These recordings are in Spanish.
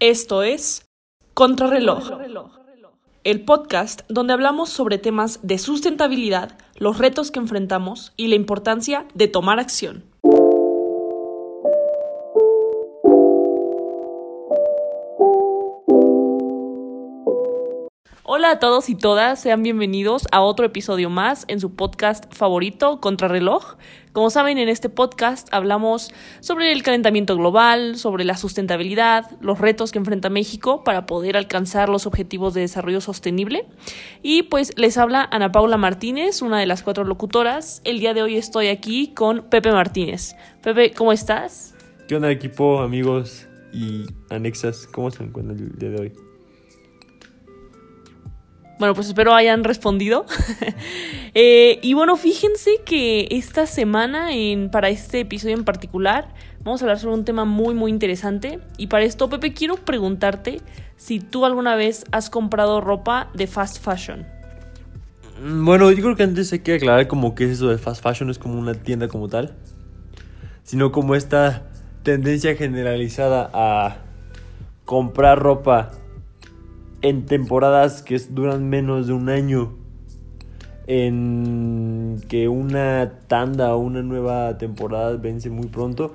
Esto es Contrarreloj, el podcast donde hablamos sobre temas de sustentabilidad, los retos que enfrentamos y la importancia de tomar acción. Hola a todos y todas, sean bienvenidos a otro episodio más en su podcast favorito, Contrarreloj. Como saben, en este podcast hablamos sobre el calentamiento global, sobre la sustentabilidad, los retos que enfrenta México para poder alcanzar los objetivos de desarrollo sostenible. Y pues les habla Ana Paula Martínez, una de las cuatro locutoras. El día de hoy estoy aquí con Pepe Martínez. Pepe, ¿cómo estás? ¿Qué onda equipo, amigos y anexas? ¿Cómo se encuentran el día de hoy? Bueno, pues espero hayan respondido. Eh, y bueno, fíjense que esta semana, en, para este episodio en particular, vamos a hablar sobre un tema muy, muy interesante. Y para esto, Pepe, quiero preguntarte si tú alguna vez has comprado ropa de fast fashion. Mm, Bueno, yo creo que antes hay que aclarar como es eso de fast fashion, es como una tienda como tal, sino como esta tendencia generalizada a comprar ropa en temporadas que duran menos de un año, en que una tanda o una nueva temporada vence muy pronto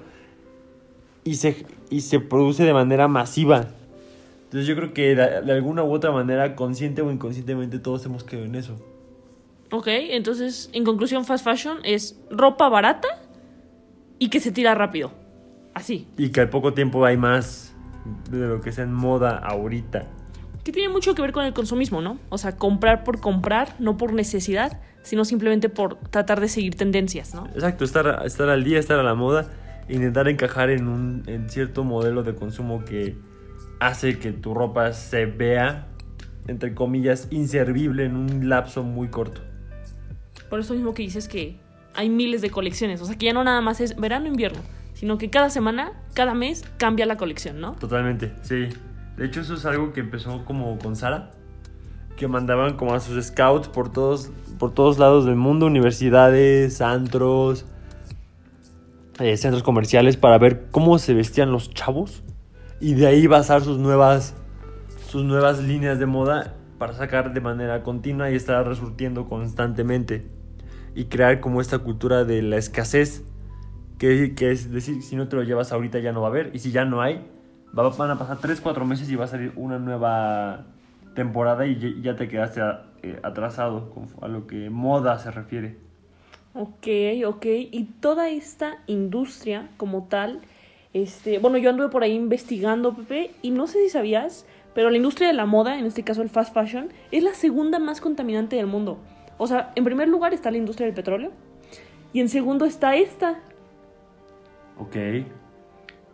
y se, y se produce de manera masiva. Entonces yo creo que de, de alguna u otra manera, consciente o inconscientemente, todos hemos caído en eso. Ok, entonces, en conclusión, fast fashion es ropa barata y que se tira rápido. Así. Y que al poco tiempo hay más de lo que sea en moda ahorita. Que tiene mucho que ver con el consumismo, ¿no? O sea, comprar por comprar, no por necesidad, sino simplemente por tratar de seguir tendencias, ¿no? Exacto, estar, estar al día, estar a la moda, intentar encajar en un en cierto modelo de consumo que hace que tu ropa se vea, entre comillas, inservible en un lapso muy corto. Por eso mismo que dices que hay miles de colecciones. O sea, que ya no nada más es verano-invierno, sino que cada semana, cada mes cambia la colección, ¿no? Totalmente, sí. De hecho, eso es algo que empezó como con Sara, que mandaban como a sus scouts por todos, por todos lados del mundo, universidades, antros, eh, centros comerciales, para ver cómo se vestían los chavos y de ahí basar sus nuevas, sus nuevas líneas de moda para sacar de manera continua y estar resurtiendo constantemente y crear como esta cultura de la escasez que, que es decir, si no te lo llevas ahorita ya no va a haber. Y si ya no hay, van a pasar 3, 4 meses y va a salir una nueva temporada y ya- te quedaste a- eh, atrasado a lo que moda se refiere. Ok, ok. Y toda esta industria como tal, este, bueno, yo anduve por ahí investigando, Pepe, y no sé si sabías, pero la industria de la moda, en este caso el fast fashion, es la segunda más contaminante del mundo. O sea, en primer lugar está la industria del petróleo, y en segundo está esta. Ok.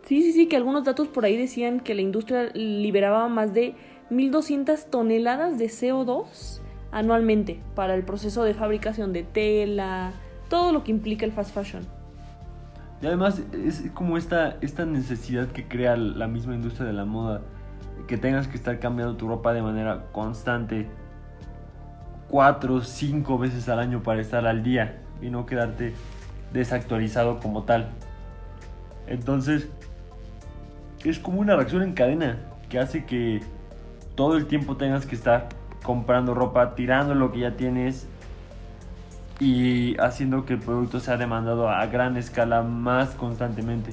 Sí, sí, sí, que algunos datos por ahí decían que la industria liberaba más de 1.200 toneladas de CO2 anualmente para el proceso de fabricación de tela, todo lo que implica el fast fashion. Y además es como esta, esta necesidad que crea la misma industria de la moda, que tengas que estar cambiando tu ropa de manera constante, cuatro, cinco veces al año para estar al día y no quedarte desactualizado como tal. Entonces, es como una reacción en cadena que hace que todo el tiempo tengas que estar comprando ropa, tirando lo que ya tienes y haciendo que el producto sea demandado a gran escala más constantemente.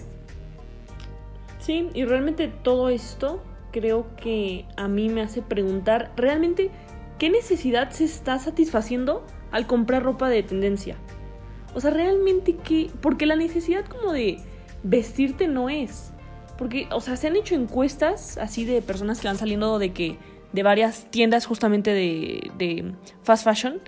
Sí, y realmente todo esto creo que a mí me hace preguntar realmente qué necesidad se está satisfaciendo al comprar ropa de tendencia. O sea, realmente qué, porque la necesidad como de vestirte no es. Porque, o sea, se han hecho encuestas así de personas que van saliendo de que de varias tiendas justamente de, de fast fashion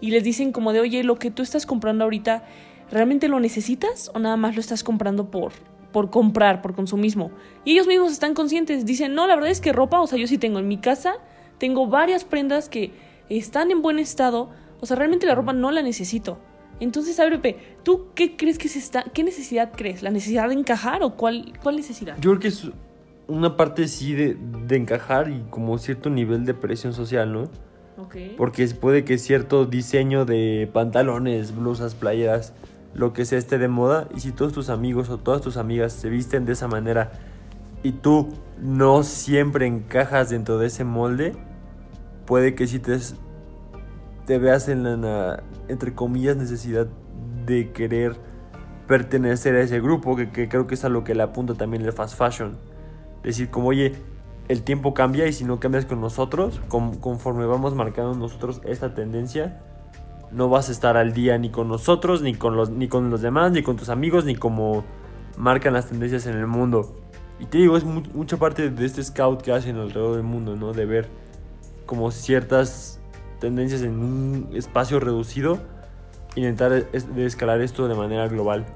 y les dicen como de, oye, lo que tú estás comprando ahorita, ¿realmente lo necesitas o nada más lo estás comprando por, por comprar, por consumismo? Y ellos mismos están conscientes, dicen, no, la verdad es que ropa, o sea, yo sí tengo en mi casa, tengo varias prendas que están en buen estado, o sea, realmente la ropa no la necesito. Entonces, a ver, Pepe, ¿tú qué crees que se está, qué necesidad crees? ¿La necesidad de encajar o cuál, cuál necesidad? Yo creo que es una parte sí de, de encajar y como cierto nivel de presión social, ¿no? Ok. Porque puede que cierto diseño de pantalones, blusas, playeras, lo que sea esté de moda y si todos tus amigos o todas tus amigas se visten de esa manera y tú no siempre encajas dentro de ese molde, puede que si te, te veas en la, entre comillas, necesidad de querer pertenecer a ese grupo, que, creo que es a lo que le apunta también el fast fashion. Decir como, oye, el tiempo cambia y si no cambias con nosotros, conforme vamos marcando nosotros esta tendencia, no vas a estar al día ni con nosotros, ni con los, ni con los demás, ni con tus amigos, ni como marcan las tendencias en el mundo. Y te digo, es mucha parte de este scout que hacen alrededor del mundo, ¿no? De ver como ciertas tendencias en un espacio reducido, intentar escalar esto de manera global.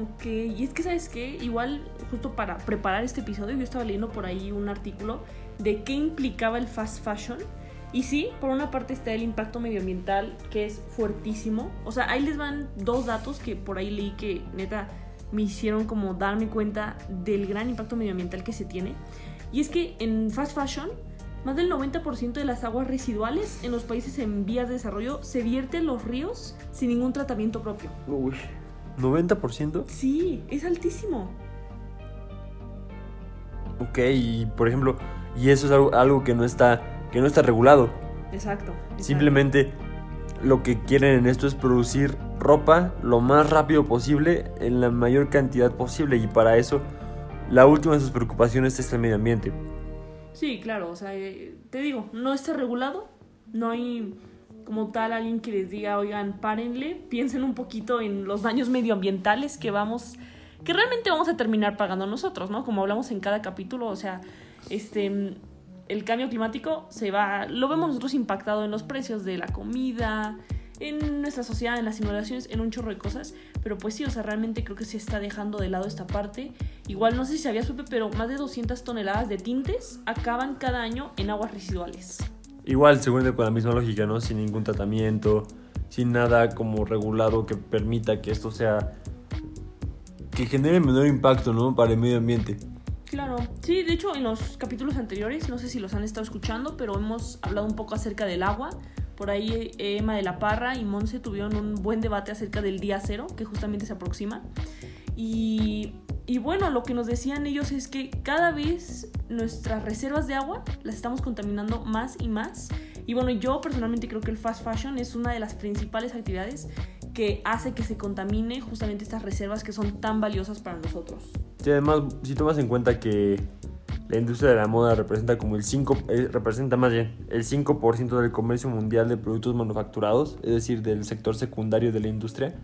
Ok, y es que sabes qué, igual justo para preparar este episodio yo estaba leyendo por ahí un artículo de qué implicaba el fast fashion. Y sí, por una parte está el impacto medioambiental que es fuertísimo. O sea, ahí les van dos datos que por ahí leí que neta me hicieron como darme cuenta del gran impacto medioambiental que se tiene. Y es que en fast fashion, más del 90% de las aguas residuales en los países en vías de desarrollo se vierten en los ríos sin ningún tratamiento propio. Uy, ¿90%? Sí, es altísimo. Ok, y por ejemplo, y eso es algo, que no está que no está regulado. exacto. Simplemente lo que quieren en esto es producir ropa lo más rápido posible en la mayor cantidad posible y para eso la última de sus preocupaciones es el medio ambiente. Sí, claro, o sea, eh, te digo, no está regulado, no hay como tal alguien que les diga, oigan, párenle, piensen un poquito en los daños medioambientales que vamos, que realmente vamos a terminar pagando nosotros, ¿no? Como hablamos en cada capítulo, o sea, este, el cambio climático se va, lo vemos nosotros impactado en los precios de la comida, en nuestra sociedad, en las innovaciones, en un chorro de cosas. Pero pues sí, o sea, realmente creo que se está dejando de lado esta parte. Igual no sé si sabía, supe, pero más de 200 toneladas de tintes acaban cada año en aguas residuales. Igual, según con la misma lógica, ¿no? Sin ningún tratamiento, sin nada como regulado que permita que esto sea... que genere menor impacto, ¿no? Para el medio ambiente. Claro, sí, de hecho en los capítulos anteriores, no sé si los han estado escuchando, pero hemos hablado un poco acerca del agua por ahí eh, Emma de la Parra y Monse tuvieron un buen debate acerca del día cero, que justamente se aproxima. Y, y, bueno, lo que nos decían ellos es que cada vez nuestras reservas de agua las estamos contaminando más y más. Y bueno, yo personalmente creo que el fast fashion es una de las principales actividades que hace que se contamine justamente estas reservas que son tan valiosas para nosotros. Sí, además, si tomas en cuenta que la industria de la moda representa como el 5, eh, representa más bien el 5% del comercio mundial de productos manufacturados, es decir, del sector secundario de la industria.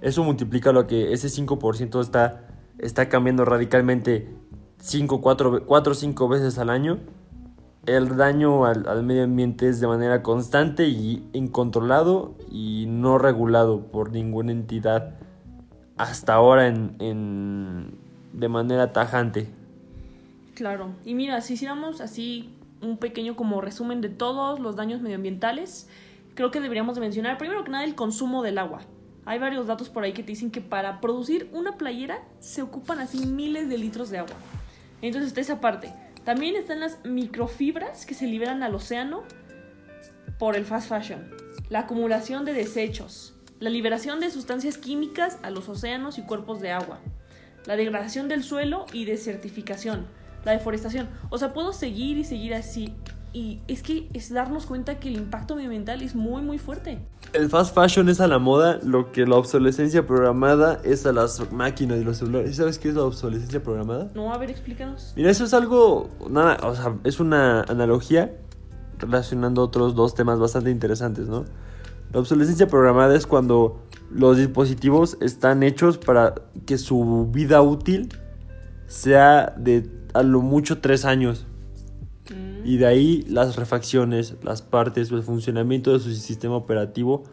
Eso multiplica lo que ese 5% está, está cambiando radicalmente 5, 4 o 5 veces al año. El daño al, medio ambiente es de manera constante y incontrolado y no regulado por ninguna entidad hasta ahora en, de manera tajante. Claro, y mira, si hiciéramos así un pequeño como resumen de todos los daños medioambientales, creo que deberíamos de mencionar primero que nada el consumo del agua. Hay varios datos por ahí que te dicen que para producir una playera se ocupan así miles de litros de agua. Entonces está esa parte. También están las microfibras que se liberan al océano por el fast fashion. La acumulación de desechos. La liberación de sustancias químicas a los océanos y cuerpos de agua. La degradación del suelo y desertificación la deforestación. O sea, puedo seguir y seguir así. Y es que es darnos cuenta que el impacto medioambiental es muy, muy fuerte. El fast fashion es a la moda lo que la obsolescencia programada es a las máquinas y los celulares. ¿Sabes qué es la obsolescencia programada? No, a ver, explícanos. Mira, eso es algo, nada, o sea, es una analogía relacionando otros dos temas bastante interesantes, ¿no? La obsolescencia programada es cuando los dispositivos están hechos para que su vida útil sea de a lo mucho tres años. Mm. Y de ahí las refacciones, las partes, el funcionamiento de su sistema operativo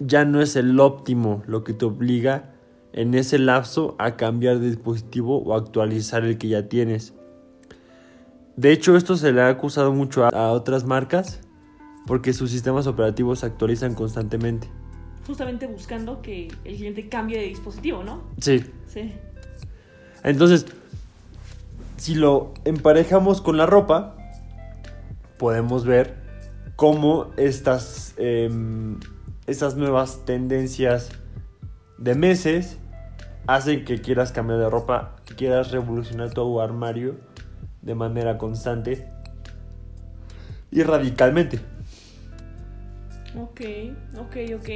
ya no es el óptimo, lo que te obliga en ese lapso a cambiar de dispositivo o actualizar el que ya tienes. De hecho, esto se le ha acusado mucho a, a otras marcas porque sus sistemas operativos se actualizan constantemente. Justamente buscando que el cliente cambie de dispositivo, ¿no? Sí. Sí. Entonces, si lo emparejamos con la ropa, podemos ver cómo estas, em, estas nuevas tendencias de meses hacen que quieras cambiar de ropa, que quieras revolucionar tu armario de manera constante y radicalmente. Ok, ok, ok.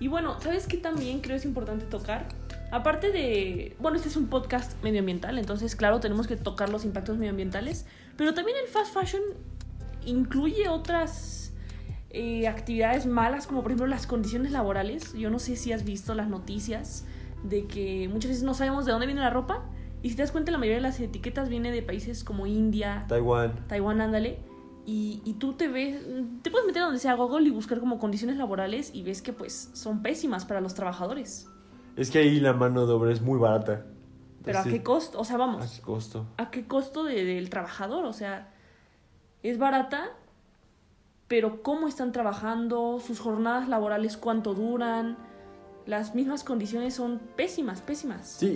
Y bueno, ¿sabes qué también creo es importante tocar? Aparte de, bueno, este es un podcast medioambiental, entonces claro, tenemos que tocar los impactos medioambientales, pero también el fast fashion incluye otras eh, actividades malas, como por ejemplo las condiciones laborales. Yo no sé si has visto las noticias de que muchas veces no sabemos de dónde viene la ropa, y si te das cuenta, la mayoría de las etiquetas viene de países como India, Taiwán. Taiwán, ándale. Y, y tú te ves, te puedes meter donde sea Google y buscar como condiciones laborales y ves que pues son pésimas para los trabajadores. Es que ahí la mano de obra es muy barata. Pero ¿a qué costo? O sea, ¿A vamos, qué costo? ¿a qué costo de- del trabajador? O sea, es barata, pero cómo están trabajando, sus jornadas laborales cuánto duran, las mismas condiciones son pésimas, pésimas. Sí,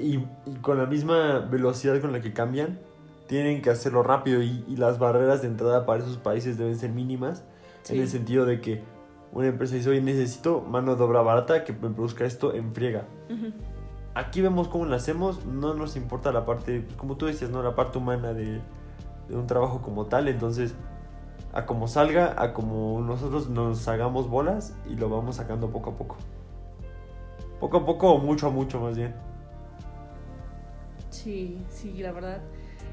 y, y con la misma velocidad con la que cambian, tienen que hacerlo rápido y, y las barreras de entrada para esos países deben ser mínimas. Sí. En el sentido de que una empresa dice, oye, necesito mano de obra barata que me produzca esto en friega. Aquí vemos cómo lo hacemos, no nos importa la parte, pues, como tú decías, ¿no? La parte humana de, un trabajo como tal, entonces a como salga, a como nosotros nos hagamos bolas y lo vamos sacando poco a poco. Poco a poco o mucho a mucho más bien. Sí, sí, la verdad.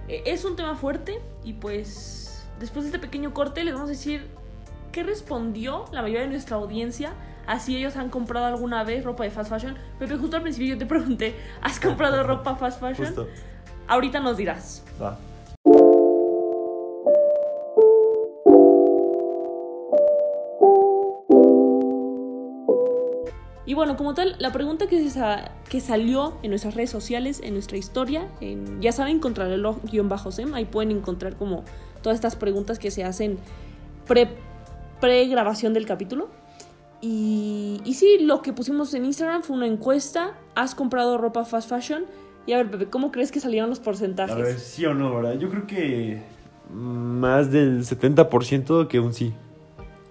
Eh, Es un tema fuerte y pues después de este pequeño corte les vamos a decir qué respondió la mayoría de nuestra audiencia. Así ellos han comprado alguna vez ropa de fast fashion. Pepe, justo al principio yo te pregunté, ¿has comprado ropa fast fashion? Justo. Ahorita nos dirás. Va. Y bueno, como tal, la pregunta que, se sa- que salió en nuestras redes sociales, en nuestra historia, en, ya saben, contrarreloj-sem, ahí pueden encontrar como todas estas preguntas que se hacen pre, pre-grabación del capítulo. Y, y sí, lo que pusimos en Instagram fue una encuesta, ¿has comprado ropa fast fashion? Y a ver, Pepe, ¿cómo crees que salieron los porcentajes? A ver, sí o no, ¿verdad? Yo creo que más del 70% que un sí.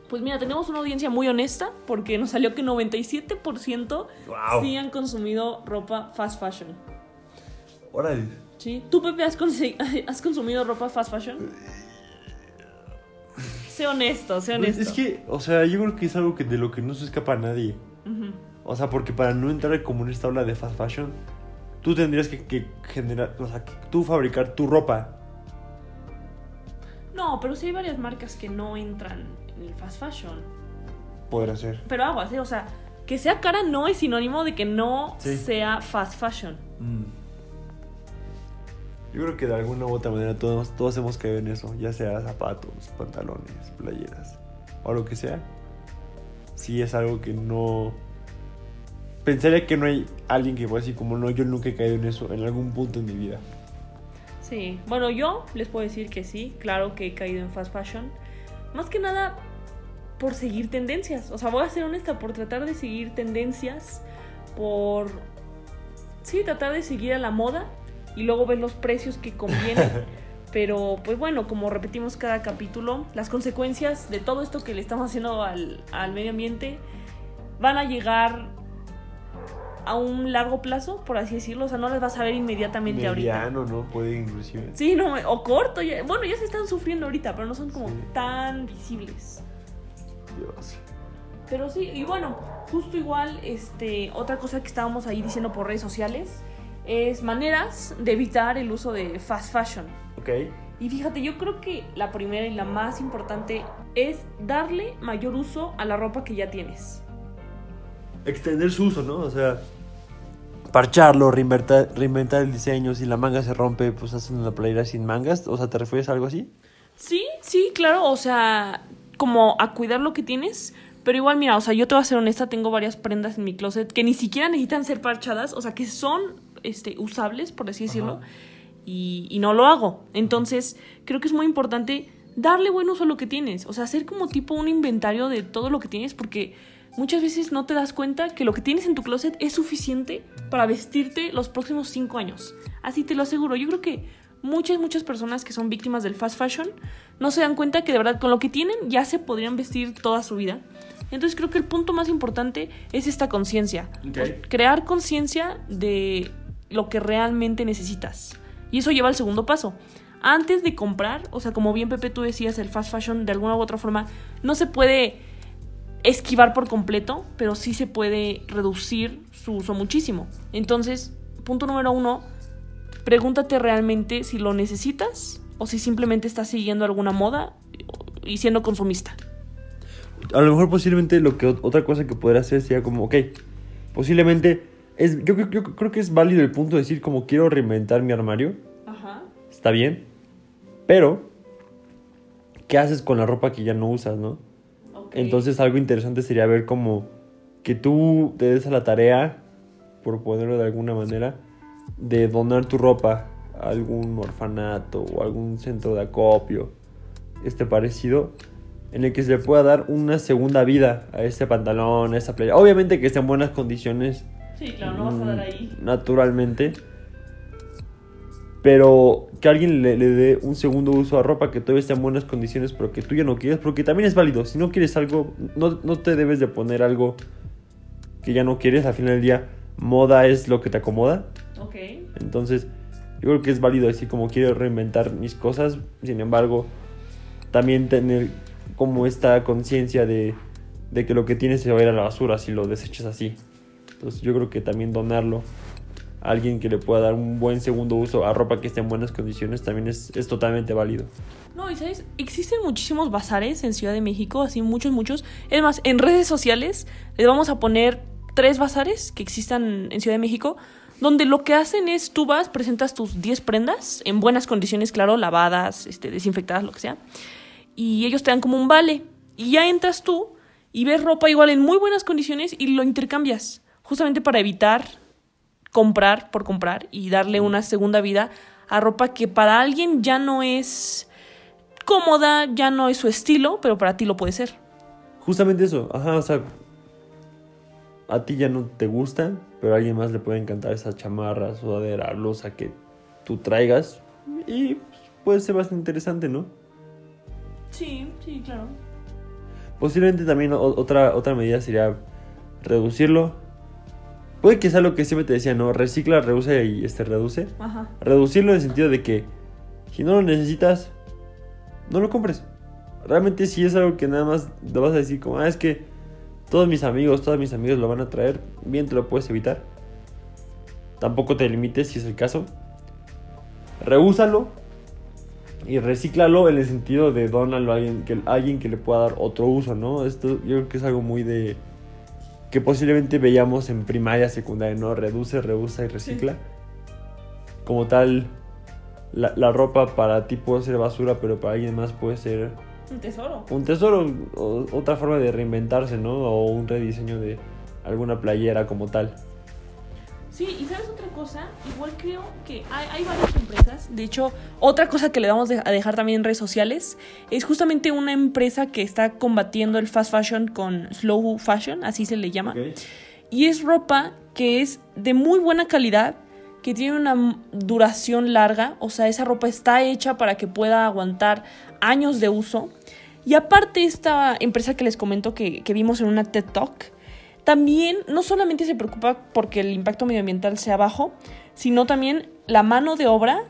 Pues mira, tenemos una audiencia muy honesta porque nos salió que 97% Wow. sí han consumido ropa fast fashion. Órale. ¿Sí? ¿Tú, Pepe, has, has consumido ropa fast fashion? Sé honesto, sé Pues honesto. es que, o sea, yo creo que es algo que de lo que no se escapa a nadie. O sea, porque para no entrar como en esta ola de fast fashion, tú tendrías que, que generar, o sea, que tú fabricar tu ropa. No, pero sí hay varias marcas que no entran en el fast fashion. Podrá ser. Pero aguas, ¿eh? O sea, que sea cara no es sinónimo de que no Sí. sea fast fashion. Mm. Yo creo que de alguna u otra manera todos, todos hemos caído en eso, ya sea zapatos, pantalones, playeras o lo que sea. Sí es algo que no... Pensaría que no hay alguien que pueda decir como no, yo nunca he caído en eso en algún punto en mi vida. Sí, bueno, yo les puedo decir que sí, claro que he caído en fast fashion. Más que nada por seguir tendencias. O sea, voy a ser honesta, por tratar de seguir tendencias, por... Sí, tratar de seguir a la moda y luego ver los precios que convienen. Pero, pues bueno, como repetimos cada capítulo, las consecuencias de todo esto que le estamos haciendo al, al medio ambiente van a llegar a un largo plazo, por así decirlo. O sea, no las vas a ver inmediatamente ahorita. Mediano, ¿no? Puede inclusive. Sí, no, o corto. ya- bueno, ya se están sufriendo ahorita, pero no son como Sí. tan visibles. Dios. Pero sí, y bueno, justo igual, este, otra cosa que estábamos ahí diciendo por redes sociales es maneras de evitar el uso de fast fashion. Ok. Y fíjate, yo creo que la primera y la más importante es darle mayor uso a la ropa que ya tienes. Extender su uso, ¿no? O sea, parcharlo, reinventar, reinventar el diseño. Si la manga se rompe, pues hacen una playera sin mangas. O sea, ¿te refieres a algo así? Sí, sí, claro, o sea, como a cuidar lo que tienes, pero igual, mira, o sea, yo te voy a ser honesta, tengo varias prendas en mi closet que ni siquiera necesitan ser parchadas, o sea, que son este, usables, por así decirlo, y, y no lo hago. Entonces, creo que es muy importante darle buen uso a lo que tienes, o sea, hacer como tipo un inventario de todo lo que tienes, porque muchas veces no te das cuenta que lo que tienes en tu closet es suficiente para vestirte los próximos cinco años. Así te lo aseguro, yo creo que muchas, muchas personas que son víctimas del fast fashion no se dan cuenta que de verdad con lo que tienen ya se podrían vestir toda su vida. Entonces creo que el punto más importante es esta conciencia. Crear conciencia de lo que realmente necesitas. Y eso lleva al segundo paso. Antes de comprar, o sea, como bien Pepe tú decías, el fast fashion de alguna u otra forma no se puede esquivar por completo, pero sí se puede reducir su uso muchísimo. Entonces, punto número uno, pregúntate realmente si lo necesitas o si simplemente estás siguiendo alguna moda y siendo consumista. A lo mejor posiblemente lo que otra cosa que podría hacer sería como, ok, posiblemente es, yo, yo creo que es válido el punto de decir como quiero reinventar mi armario. Ajá. Está bien. Pero, ¿qué haces con la ropa que ya no usas, no? Entonces algo interesante sería ver como que tú te des a la tarea, por ponerlo de alguna manera, de donar tu ropa a algún orfanato o algún centro de acopio, este parecido, en el que se le pueda dar una segunda vida a ese pantalón, a esa playa. Obviamente que esté en buenas condiciones. Sí, claro, no vas a dar ahí. Mm, naturalmente. Pero que alguien le, dé un segundo uso a ropa que todavía esté en buenas condiciones, pero que tú ya no quieres, porque también es válido. Si no quieres algo, no, no te debes de poner algo que ya no quieres. Al final del día, moda es lo que te acomoda. Ok. Entonces, yo creo que es válido decir como quiero reinventar mis cosas. Sin embargo, también tener como esta conciencia de, de que lo que tienes se va a ir a la basura si lo desechas así. Entonces, yo creo que también donarlo alguien que le pueda dar un buen segundo uso a ropa que esté en buenas condiciones también es, es totalmente válido. No, y sabes, existen muchísimos bazares en Ciudad de México, así muchos, muchos. Es más, en redes sociales les vamos a poner tres bazares que existan en Ciudad de México, donde lo que hacen es tú vas, presentas tus 10 prendas, en buenas condiciones, claro, lavadas, este, desinfectadas, lo que sea, y ellos te dan como un vale. Y ya entras tú y ves ropa igual en muy buenas condiciones y lo intercambias, justamente para evitar comprar por comprar y darle una segunda vida a ropa que para alguien ya no es cómoda, ya no es su estilo, pero para ti lo puede ser. Justamente eso, ajá, o sea, a ti ya no te gusta, pero a alguien más le puede encantar esa chamarra, sudadera, losa que tú traigas y puede ser bastante interesante, ¿no? Sí, sí, claro. Posiblemente también otra, otra medida sería reducirlo, Puede que sea lo que siempre te decía, ¿no? Recicla, reduce y este reduce. Ajá. Reducirlo en el sentido de que si no lo necesitas, no lo compres. Realmente si es algo que nada más te vas a decir como, ah, es que todos mis amigos, todos mis amigos lo van a traer, bien te lo puedes evitar. Tampoco te limites si es el caso. Reúsalo y recíclalo en el sentido de donarlo a alguien que, a alguien que le pueda dar otro uso, ¿no? Esto yo creo que es algo muy de que posiblemente veíamos en primaria, secundaria, ¿no? Reduce, reusa y recicla. Como tal, la, ropa para ti puede ser basura, pero para alguien más puede ser... Un tesoro. Un tesoro, otra forma de reinventarse, ¿no? O un rediseño de alguna playera como tal. Sí, y sabes otra cosa, igual creo que hay, varias empresas. De hecho, otra cosa que le vamos a dejar también en redes sociales es justamente una empresa que está combatiendo el fast fashion con slow fashion, así se le llama. Y es ropa que es de muy buena calidad, que tiene una duración larga, o sea, esa ropa está hecha para que pueda aguantar años de uso. Y aparte esta empresa que les comento que, que vimos en una TED Talk, también no solamente se preocupa porque el impacto medioambiental sea bajo, sino también la mano de obra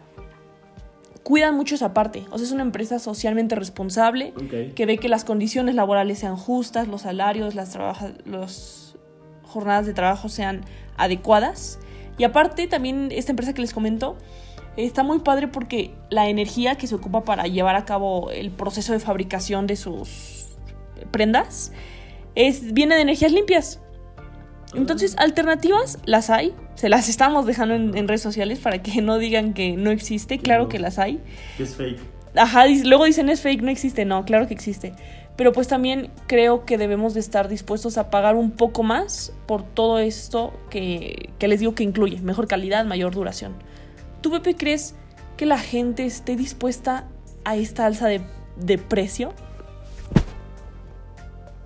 cuida mucho esa parte. O sea, es una empresa socialmente responsable que ve que las condiciones laborales sean justas, los salarios, las, las jornadas de trabajo sean adecuadas. Y aparte, también esta empresa que les comento está muy padre porque la energía que se ocupa para llevar a cabo el proceso de fabricación de sus prendas es, viene de energías limpias. Entonces, alternativas las hay. Se las estamos dejando en, redes sociales para que no digan que no existe. Claro que las hay. es fake. Ajá, luego dicen es fake, no existe. No, claro que existe. Pero pues también creo que debemos de estar dispuestos a pagar un poco más por todo esto que, que les digo que incluye. Mejor calidad, mayor duración. ¿Tú, Pepe, crees que la gente esté dispuesta a esta alza de, de precio?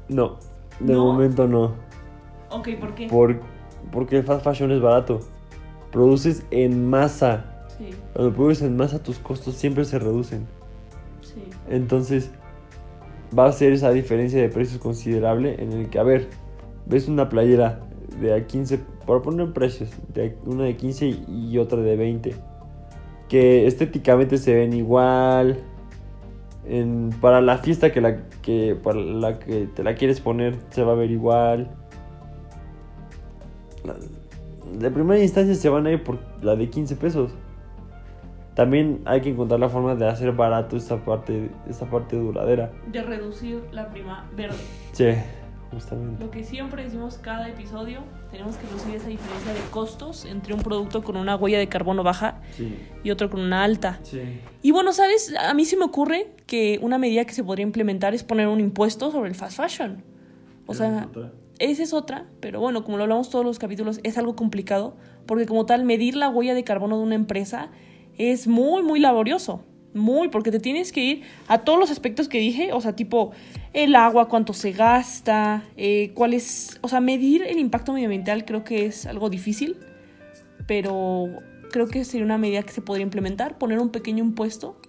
No, de momento no. Ok, ¿por qué? porque el fast fashion es barato. Produces en masa. Sí. Cuando produces en masa, tus costos siempre se reducen. Sí. Entonces, va a ser esa diferencia de precios considerable en el que, a ver, ves una playera de a 15 por poner precios, de una de 15 y otra de 20, que estéticamente se ven igual, en, para la fiesta que la que para la que te la quieres poner se va a ver igual. La- de primera instancia se van a ir por la de 15 pesos. También hay que encontrar la forma de hacer barato esta parte, esta parte duradera. De reducir la prima verde. Sí, justamente. Lo que siempre decimos cada episodio, tenemos que reducir esa diferencia de costos entre un producto con una huella de carbono baja Sí, y otro con una alta. sí. Y bueno, ¿sabes? A mí se me ocurre que una medida que se podría implementar es poner un impuesto sobre el fast fashion. O sea, esa es otra, pero bueno, como lo hablamos todos los capítulos, es algo complicado, porque como tal, medir la huella de carbono de una empresa es muy, muy laborioso. Muy, porque te tienes que ir a todos los aspectos que dije, o sea, tipo el agua, cuánto se gasta, eh, cuál es, o sea, medir el impacto medioambiental creo que es algo difícil, pero creo que sería una medida que se podría implementar, poner un pequeño impuesto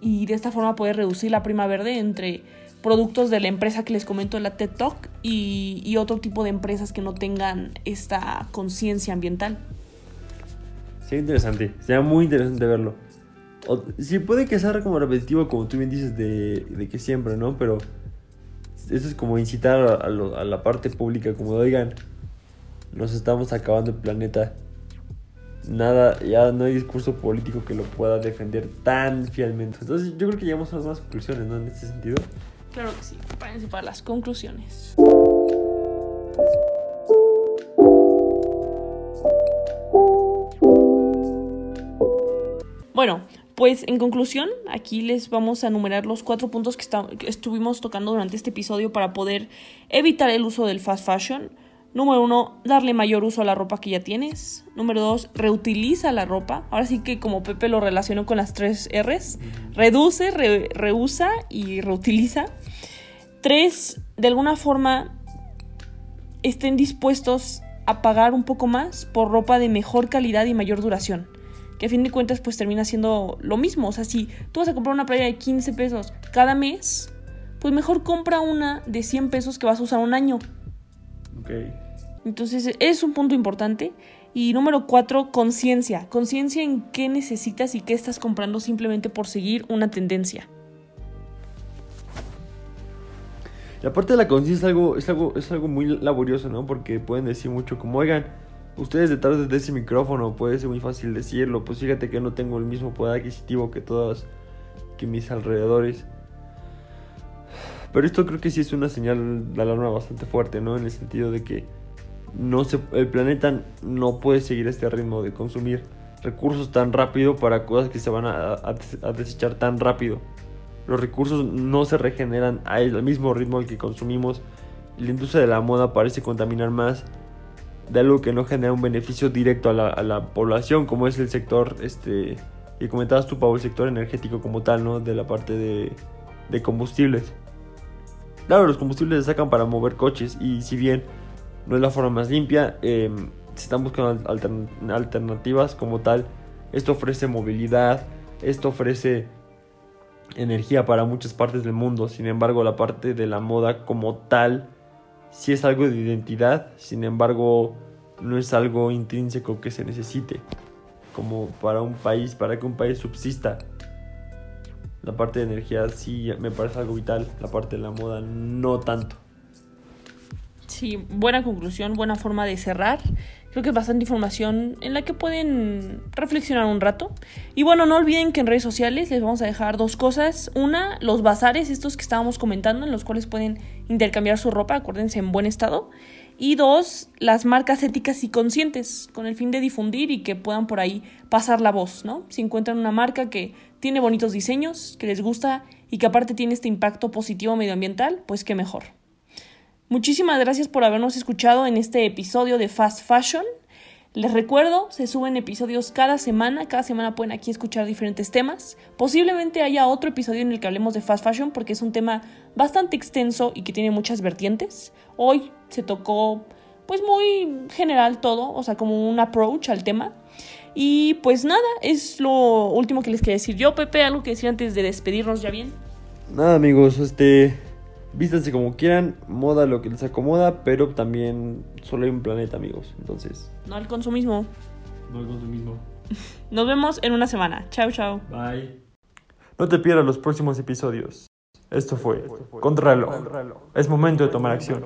y de esta forma poder reducir la prima verde entre productos de la empresa que les comento, la TED Talk, y, y otro tipo de empresas que no tengan esta conciencia ambiental. Sería interesante, sería muy interesante verlo. O- sí, puede que sea como repetitivo, como tú bien dices, de, de que siempre, ¿no? Pero eso es como incitar a, a lo- a la parte pública, como de, oigan, nos estamos acabando el planeta. Nada, ya no hay discurso político que lo pueda defender tan fielmente. Entonces, yo creo que llegamos a las más conclusiones, ¿no? En este sentido. Claro que sí, para las conclusiones. Bueno, pues en conclusión, aquí les vamos a enumerar los cuatro puntos que, que estuvimos tocando durante este episodio para poder evitar el uso del fast fashion. Número uno, darle mayor uso a la ropa que ya tienes. Número dos, reutiliza la ropa. Ahora sí que como Pepe lo relacionó con las tres R's. Reduce, re- reusa y reutiliza. Tres, de alguna forma estén dispuestos a pagar un poco más por ropa de mejor calidad y mayor duración. Que a fin de cuentas pues termina siendo lo mismo. O sea, si tú vas a comprar una playa de 15 pesos cada mes, pues mejor compra una de 100 pesos que vas a usar un año. Ok. Entonces es un punto importante. Y número cuatro, conciencia. Conciencia en qué necesitas y qué estás comprando simplemente por seguir una tendencia. Y aparte de la conciencia es algo, es algo, es algo muy laborioso, ¿no? Porque pueden decir mucho como, oigan, ustedes detrás de ese micrófono puede ser muy fácil decirlo, pues fíjate que no tengo el mismo poder adquisitivo que todos, que mis alrededores. Pero esto creo que sí es una señal de alarma bastante fuerte, ¿no? En el sentido de que no se, el planeta no puede seguir este ritmo de consumir recursos tan rápido para cosas que se van a, a- desechar tan rápido. Los recursos no se regeneran al mismo ritmo al que consumimos. La industria de la moda parece contaminar más de algo que no genera un beneficio directo a la, población, como es el sector, este, y comentabas tú, Pau, el sector energético como tal, ¿no? De la parte de, de combustibles. Claro, los combustibles se sacan para mover coches y si bien no es la forma más limpia, eh, se están buscando altern- alternativas como tal. Esto ofrece movilidad, esto ofrece energía para muchas partes del mundo. Sin embargo, la parte de la moda como tal sí es algo de identidad. Sin embargo, no es algo intrínseco que se necesite como para un país, para que un país subsista. La parte de energía sí me parece algo vital, la parte de la moda no tanto. Sí, buena conclusión, buena forma de cerrar. Creo que es bastante información en la que pueden reflexionar un rato. Y bueno, no olviden que en redes sociales les vamos a dejar dos cosas. Una, los bazares, estos que estábamos comentando, en los cuales pueden intercambiar su ropa, acuérdense, en buen estado. Y dos, las marcas éticas y conscientes, con el fin de difundir y que puedan por ahí pasar la voz, ¿no? Si encuentran una marca que tiene bonitos diseños, que les gusta y que aparte tiene este impacto positivo medioambiental, pues qué mejor. Muchísimas gracias por habernos escuchado en este episodio de Fast Fashion. Les recuerdo, se suben episodios cada semana, cada semana pueden aquí escuchar diferentes temas. Posiblemente haya otro episodio en el que hablemos de Fast Fashion porque es un tema bastante extenso y que tiene muchas vertientes. Hoy se tocó pues muy general todo, o sea, como un approach al tema. Y pues nada, es lo último que les quería decir yo, Pepe, algo que decir antes de despedirnos ya bien. Nada amigos, este... Vístanse como quieran, moda lo que les acomoda, pero también solo hay un planeta, amigos. Entonces, No al consumismo. no el consumismo. Nos vemos en una semana. Chao, chao. Bye. No te pierdas los próximos episodios. Esto fue Contrarreloj. Es momento de tomar acción.